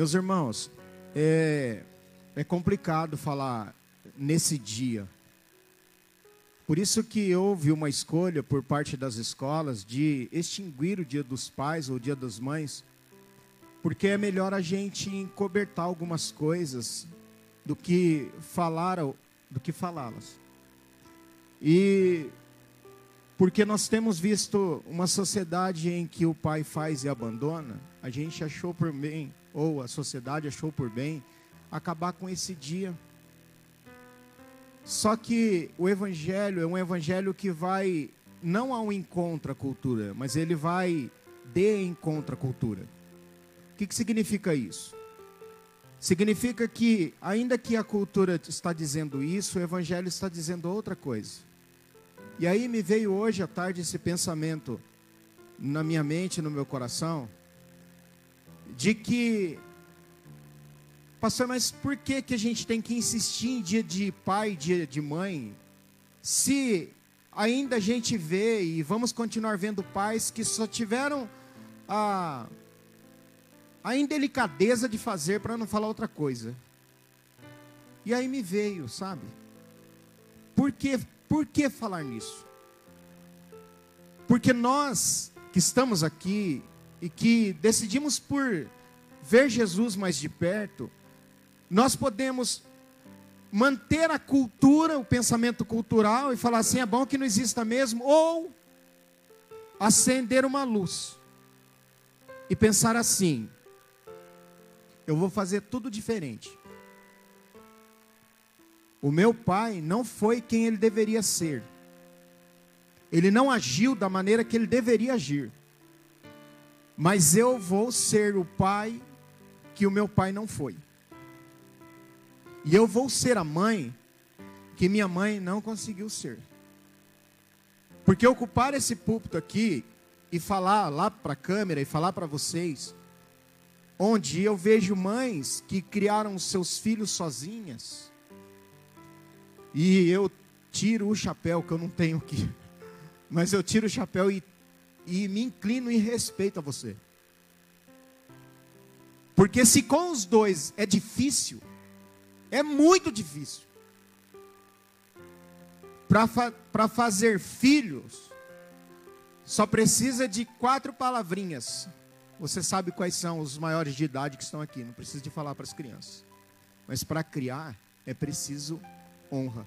Meus irmãos, é, é complicado falar nesse dia. Por isso que houve uma escolha por parte das escolas de extinguir o Dia dos Pais ou o Dia das Mães, porque é melhor a gente encobertar algumas coisas do que falar do que falá-las. E porque nós temos visto uma sociedade em que o pai faz e abandona, a gente achou por bem, ou a sociedade achou por bem, acabar com esse dia. Só que o evangelho é um evangelho que vai não ao encontro à cultura, mas ele vai de encontro à cultura. O que, que significa isso? Significa que, ainda que a cultura está dizendo isso, o evangelho está dizendo outra coisa. E aí me veio hoje à tarde esse pensamento na minha mente, no meu coração, de que Pastor, mas por que, que a gente tem que insistir em dia de pai, dia de mãe, se ainda a gente vê e vamos continuar vendo pais que só tiveram a, a indelicadeza de fazer, para não falar outra coisa. E aí me veio, sabe? Por que, por que falar nisso? Porque nós que estamos aqui e que decidimos por ver Jesus mais de perto, nós podemos manter a cultura, o pensamento cultural e falar assim: é bom que não exista mesmo, ou acender uma luz e pensar assim: eu vou fazer tudo diferente. O meu pai não foi quem ele deveria ser. Ele não agiu da maneira que ele deveria agir. Mas eu vou ser o pai que o meu pai não foi. E eu vou ser a mãe que minha mãe não conseguiu ser. Porque ocupar esse púlpito aqui e falar lá para a câmera e falar para vocês, onde eu vejo mães que criaram seus filhos sozinhas, e eu tiro o chapéu que eu não tenho aqui, mas eu tiro o chapéu e, e me inclino em respeito a você. Porque se com os dois é difícil, é muito difícil. Para fa fazer filhos, só precisa de quatro palavrinhas. Você sabe quais são os maiores de idade que estão aqui, não precisa de falar para as crianças. Mas para criar é preciso honra.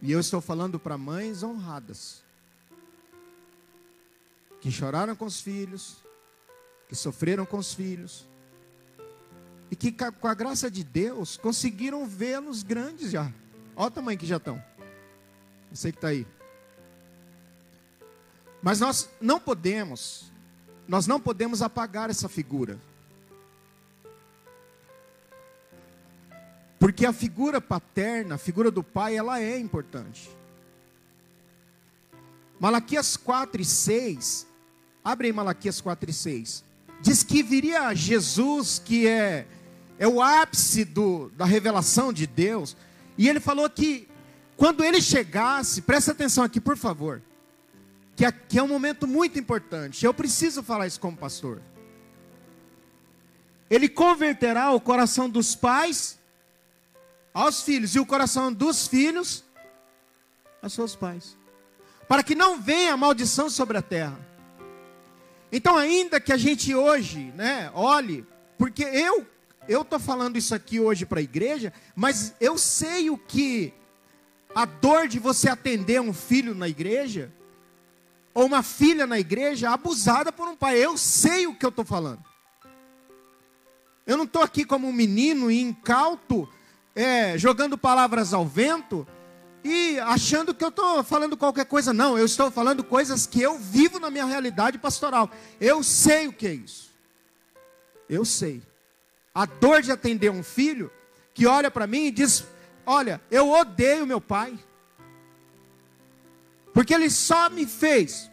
E eu estou falando para mães honradas, que choraram com os filhos, que sofreram com os filhos, e que com a graça de Deus conseguiram vê-los grandes já. Olha o tamanho que já estão. Você que está aí. Mas nós não podemos, nós não podemos apagar essa figura. Porque a figura paterna, a figura do pai, ela é importante. Malaquias 4 e 6, abre aí Malaquias 4 e 6. Diz que viria Jesus, que é é o ápice do, da revelação de Deus. E ele falou que quando ele chegasse, presta atenção aqui, por favor, que aqui é um momento muito importante. Eu preciso falar isso como pastor. Ele converterá o coração dos pais aos filhos e o coração dos filhos aos seus pais, para que não venha maldição sobre a terra. Então, ainda que a gente hoje, né, olhe, porque eu eu estou falando isso aqui hoje para a igreja, mas eu sei o que a dor de você atender um filho na igreja, ou uma filha na igreja abusada por um pai. Eu sei o que eu estou falando. Eu não estou aqui como um menino incauto, é, jogando palavras ao vento e achando que eu estou falando qualquer coisa. Não, eu estou falando coisas que eu vivo na minha realidade pastoral. Eu sei o que é isso. Eu sei a dor de atender um filho que olha para mim e diz: Olha, eu odeio meu pai, porque ele só me fez.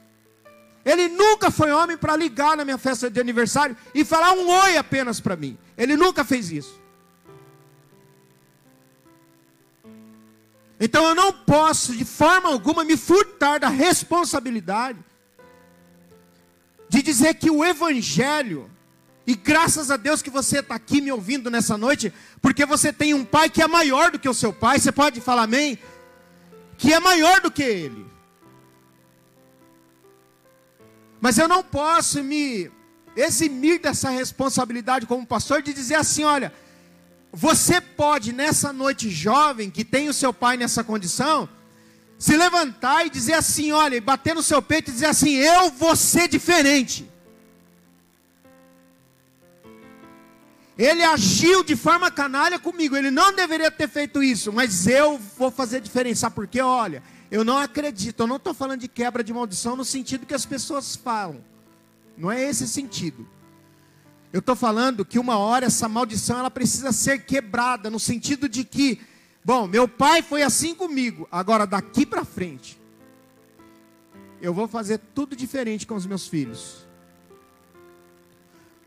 Ele nunca foi homem para ligar na minha festa de aniversário e falar um oi apenas para mim. Ele nunca fez isso. Então eu não posso de forma alguma me furtar da responsabilidade de dizer que o evangelho E graças a Deus que você está aqui me ouvindo nessa noite, porque você tem um pai que é maior do que o seu pai. Você pode falar amém? Que é maior do que ele. Mas eu não posso me eximir dessa responsabilidade como pastor de dizer assim: olha, você pode nessa noite jovem que tem o seu pai nessa condição, se levantar e dizer assim: olha, e bater no seu peito e dizer assim: eu vou ser diferente. Ele agiu de forma canalha comigo. Ele não deveria ter feito isso, mas eu vou fazer diferença. Sabe por quê? Olha, eu não acredito. Eu não estou falando de quebra de maldição no sentido que as pessoas falam. Não é esse sentido. Eu estou falando que uma hora essa maldição ela precisa ser quebrada no sentido de que, bom, meu pai foi assim comigo. Agora daqui para frente, eu vou fazer tudo diferente com os meus filhos.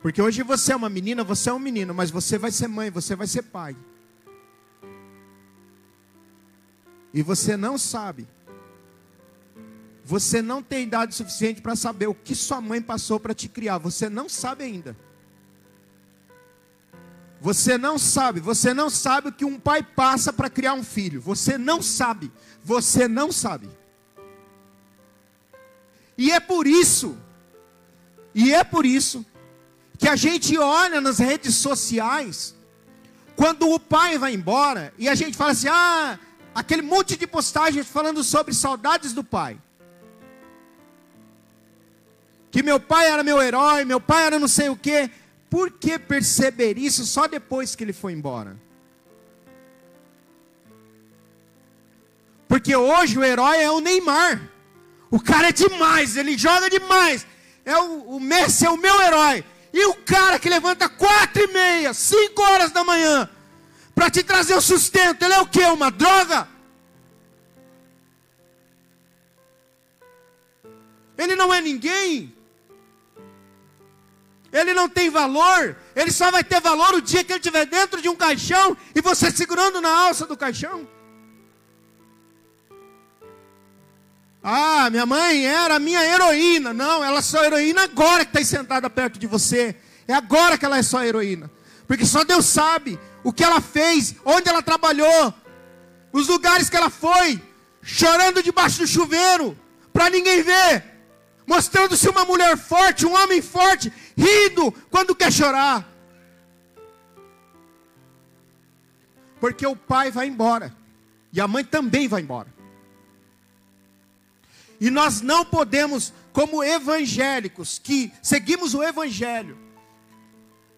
Porque hoje você é uma menina, você é um menino, mas você vai ser mãe, você vai ser pai. E você não sabe. Você não tem idade suficiente para saber o que sua mãe passou para te criar. Você não sabe ainda. Você não sabe, você não sabe o que um pai passa para criar um filho. Você não sabe, você não sabe. E é por isso, e é por isso que a gente olha nas redes sociais, quando o pai vai embora, e a gente fala assim: ah, aquele monte de postagens falando sobre saudades do pai. Que meu pai era meu herói, meu pai era não sei o quê. Por que perceber isso só depois que ele foi embora? Porque hoje o herói é o Neymar. O cara é demais, ele joga demais. É o, o Messi é o meu herói. E o cara que levanta quatro e meia, cinco horas da manhã, para te trazer o sustento, ele é o que? Uma droga? Ele não é ninguém. Ele não tem valor. Ele só vai ter valor o dia que ele estiver dentro de um caixão e você segurando na alça do caixão. Ah, minha mãe era minha heroína. Não, ela é só heroína agora que está sentada perto de você. É agora que ela é só heroína. Porque só Deus sabe o que ela fez, onde ela trabalhou, os lugares que ela foi, chorando debaixo do chuveiro, para ninguém ver, mostrando-se uma mulher forte, um homem forte, rindo quando quer chorar. Porque o pai vai embora, e a mãe também vai embora. E nós não podemos, como evangélicos, que seguimos o evangelho,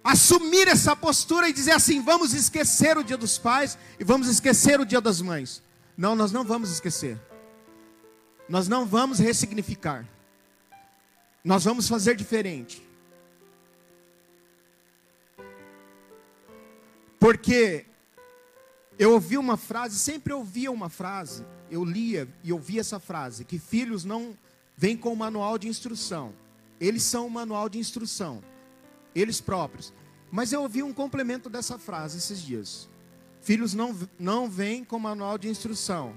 assumir essa postura e dizer assim: vamos esquecer o dia dos pais e vamos esquecer o dia das mães. Não, nós não vamos esquecer. Nós não vamos ressignificar. Nós vamos fazer diferente. Porque eu ouvi uma frase, sempre ouvia uma frase, eu lia e ouvia essa frase: que filhos não vêm com o manual de instrução, eles são o manual de instrução, eles próprios. Mas eu ouvi um complemento dessa frase esses dias: filhos não, não vêm com manual de instrução.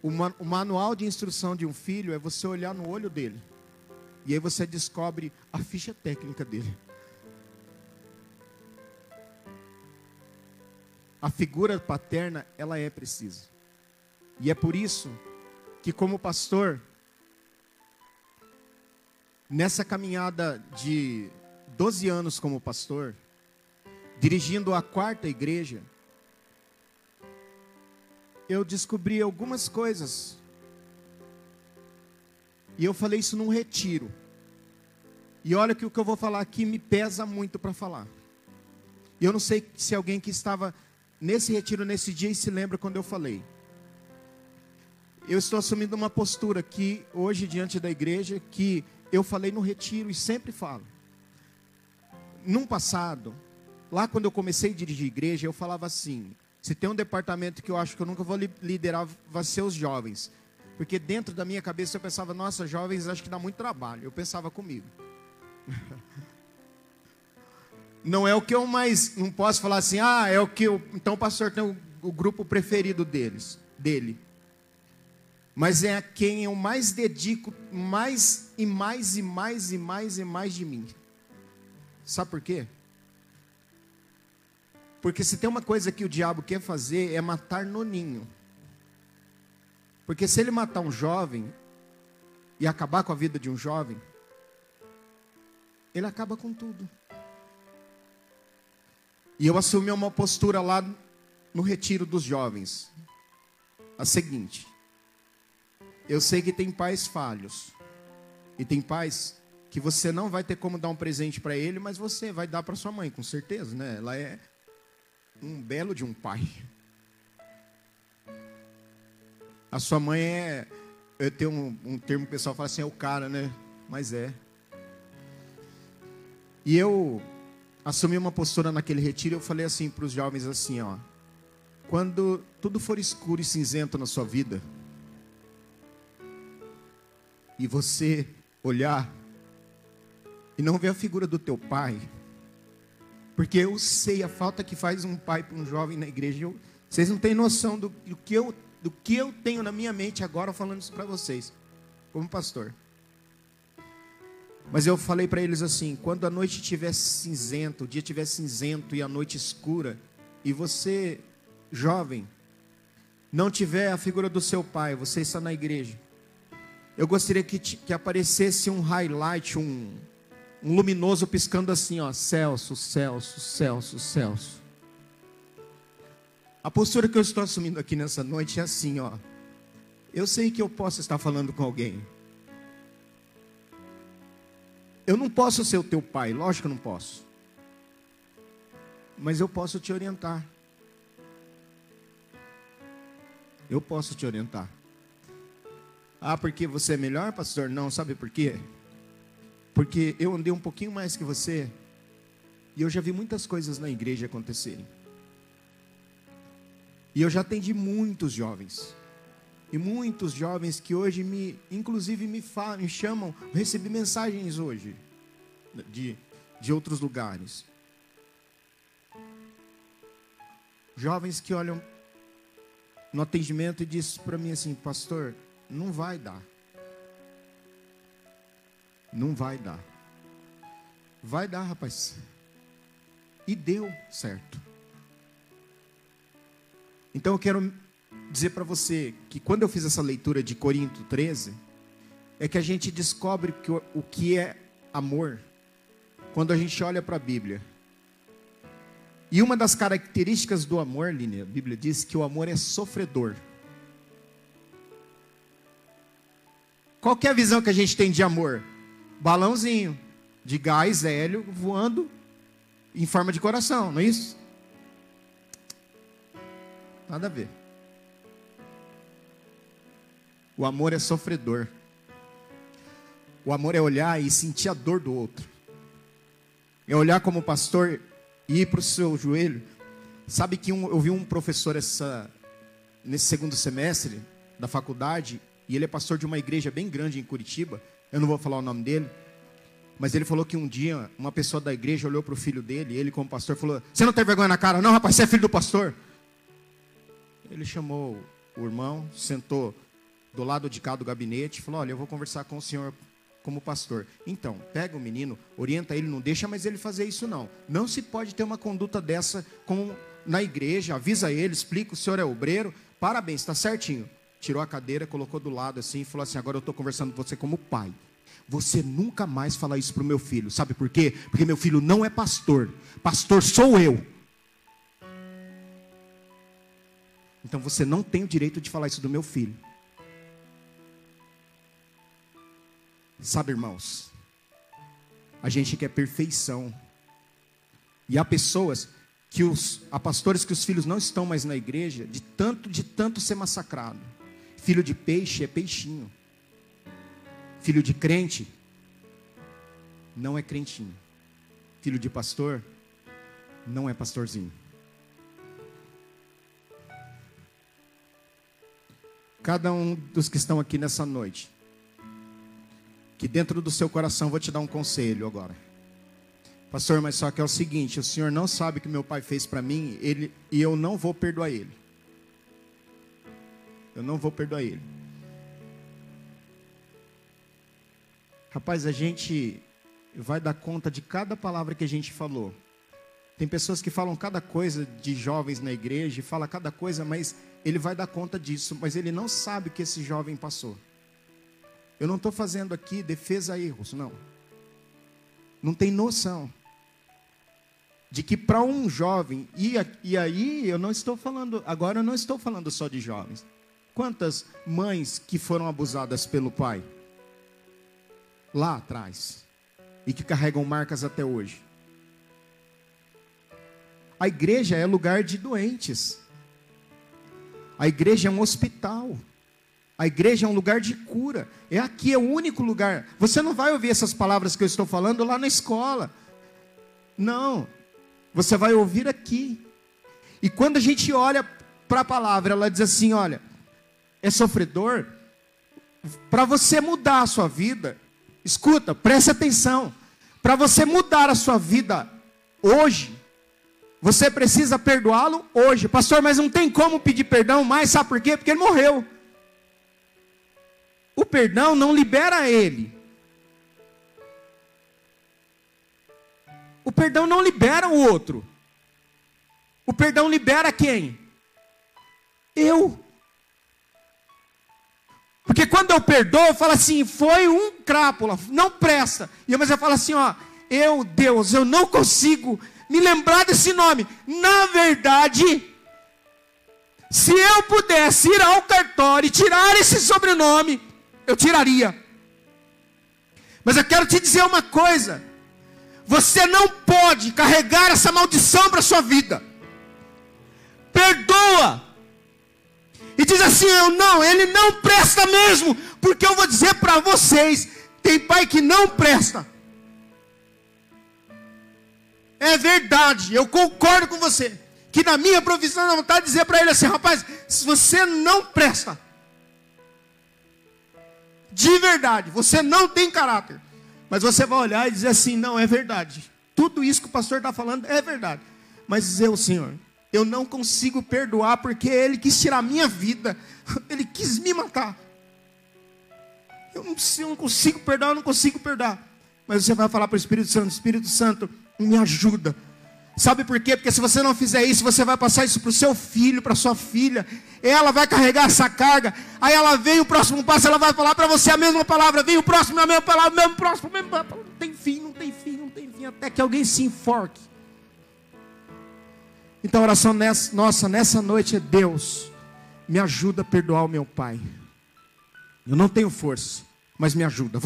O, man, o manual de instrução de um filho é você olhar no olho dele, e aí você descobre a ficha técnica dele. A figura paterna, ela é precisa. E é por isso que, como pastor, nessa caminhada de 12 anos como pastor, dirigindo a quarta igreja, eu descobri algumas coisas. E eu falei isso num retiro. E olha que o que eu vou falar aqui me pesa muito para falar. E eu não sei se alguém que estava nesse retiro nesse dia e se lembra quando eu falei eu estou assumindo uma postura aqui, hoje, diante da igreja, que eu falei no retiro e sempre falo. Num passado, lá quando eu comecei a dirigir igreja, eu falava assim: se tem um departamento que eu acho que eu nunca vou liderar, vai ser os jovens. Porque dentro da minha cabeça eu pensava, nossa, jovens acho que dá muito trabalho. Eu pensava comigo. Não é o que eu mais. Não posso falar assim, ah, é o que eu. Então o pastor tem o, o grupo preferido deles, dele mas é a quem eu mais dedico mais e mais e mais e mais e mais de mim. Sabe por quê? Porque se tem uma coisa que o diabo quer fazer é matar no ninho. Porque se ele matar um jovem e acabar com a vida de um jovem, ele acaba com tudo. E eu assumi uma postura lá no retiro dos jovens. A seguinte: eu sei que tem pais falhos. E tem pais que você não vai ter como dar um presente para ele, mas você vai dar para sua mãe, com certeza, né? Ela é um belo de um pai. A sua mãe é. Eu tenho um, um termo pessoal fala assim, é o cara, né? Mas é. E eu assumi uma postura naquele retiro, eu falei assim para os jovens assim, ó. Quando tudo for escuro e cinzento na sua vida, e você olhar e não ver a figura do teu pai, porque eu sei a falta que faz um pai para um jovem na igreja. Eu, vocês não têm noção do, do, que eu, do que eu tenho na minha mente agora falando isso para vocês, como pastor. Mas eu falei para eles assim: quando a noite estiver cinzento, o dia estiver cinzento e a noite escura, e você, jovem, não tiver a figura do seu pai, você está na igreja, eu gostaria que, que aparecesse um highlight, um, um luminoso piscando assim, ó, Celso, Celso, Celso, Celso. A postura que eu estou assumindo aqui nessa noite é assim, ó. Eu sei que eu posso estar falando com alguém. Eu não posso ser o teu pai, lógico que não posso. Mas eu posso te orientar. Eu posso te orientar. Ah, porque você é melhor, pastor? Não, sabe por quê? Porque eu andei um pouquinho mais que você e eu já vi muitas coisas na igreja acontecerem. E eu já atendi muitos jovens. E muitos jovens que hoje me, inclusive me, falam, me chamam, recebi mensagens hoje de, de outros lugares. Jovens que olham no atendimento e dizem para mim assim, pastor, não vai dar. Não vai dar. Vai dar, rapaz. E deu certo. Então eu quero dizer para você que quando eu fiz essa leitura de Corinto 13, é que a gente descobre que o, o que é amor quando a gente olha para a Bíblia. E uma das características do amor, Línia, a Bíblia diz que o amor é sofredor. Qual que é a visão que a gente tem de amor? Balãozinho de gás hélio voando em forma de coração, não é isso? Nada a ver. O amor é sofredor. O amor é olhar e sentir a dor do outro. É olhar como pastor e ir para o seu joelho. Sabe que um, eu vi um professor essa, nesse segundo semestre da faculdade, e ele é pastor de uma igreja bem grande em Curitiba. Eu não vou falar o nome dele. Mas ele falou que um dia uma pessoa da igreja olhou para o filho dele, e ele, como pastor, falou: Você não tem vergonha na cara? Não, rapaz, você é filho do pastor. Ele chamou o irmão, sentou do lado de cá do gabinete falou: Olha, eu vou conversar com o senhor como pastor. Então, pega o menino, orienta ele, não deixa mais ele fazer isso, não. Não se pode ter uma conduta dessa com, na igreja, avisa ele, explica: o senhor é obreiro, parabéns, está certinho tirou a cadeira, colocou do lado assim e falou assim: Agora eu estou conversando com você como pai. Você nunca mais fala isso para o meu filho. Sabe por quê? Porque meu filho não é pastor. Pastor sou eu. Então você não tem o direito de falar isso do meu filho. Sabe, irmãos? A gente quer perfeição. E há pessoas que os há pastores que os filhos não estão mais na igreja de tanto de tanto ser massacrado. Filho de peixe é peixinho. Filho de crente não é crentinho. Filho de pastor não é pastorzinho. Cada um dos que estão aqui nessa noite, que dentro do seu coração vou te dar um conselho agora. Pastor, mas só que é o seguinte, o senhor não sabe o que meu pai fez para mim, ele e eu não vou perdoar ele. Eu não vou perdoar ele. Rapaz, a gente vai dar conta de cada palavra que a gente falou. Tem pessoas que falam cada coisa de jovens na igreja, fala cada coisa, mas ele vai dar conta disso, mas ele não sabe o que esse jovem passou. Eu não estou fazendo aqui defesa a erros, não. Não tem noção de que para um jovem, e, e aí eu não estou falando, agora eu não estou falando só de jovens. Quantas mães que foram abusadas pelo pai? Lá atrás. E que carregam marcas até hoje. A igreja é lugar de doentes. A igreja é um hospital. A igreja é um lugar de cura. É aqui, é o único lugar. Você não vai ouvir essas palavras que eu estou falando lá na escola. Não. Você vai ouvir aqui. E quando a gente olha para a palavra, ela diz assim: olha, é sofredor. Para você mudar a sua vida, escuta, preste atenção. Para você mudar a sua vida hoje, você precisa perdoá-lo hoje. Pastor, mas não tem como pedir perdão mais, sabe por quê? Porque ele morreu. O perdão não libera ele. O perdão não libera o outro. O perdão libera quem? Eu. Porque quando eu perdoo, eu falo assim, foi um crápula, não presta. E mas eu falo assim, ó, eu, Deus, eu não consigo me lembrar desse nome. Na verdade, se eu pudesse ir ao cartório e tirar esse sobrenome, eu tiraria. Mas eu quero te dizer uma coisa: você não pode carregar essa maldição para a sua vida. Perdoa. E diz assim: eu não, ele não presta mesmo, porque eu vou dizer para vocês: tem pai que não presta. É verdade, eu concordo com você. Que na minha profissão não vontade de dizer para ele assim, rapaz, se você não presta, de verdade, você não tem caráter. Mas você vai olhar e dizer assim, não, é verdade. Tudo isso que o pastor está falando é verdade. Mas dizer o Senhor, eu não consigo perdoar porque ele quis tirar a minha vida, ele quis me matar. Eu não, eu não consigo perdoar, eu não consigo perdoar. Mas você vai falar para o Espírito Santo, Espírito Santo, me ajuda. Sabe por quê? Porque se você não fizer isso, você vai passar isso para o seu filho, para sua filha. Ela vai carregar essa carga. Aí ela vem o próximo passo, ela vai falar para você a mesma palavra. Vem o próximo, a mesma palavra, mesmo próximo, mesmo Não tem fim, não tem fim, não tem fim, até que alguém se enforque. Então a oração nessa, nossa nessa noite é Deus, me ajuda a perdoar o meu pai. Eu não tenho força, mas me ajuda.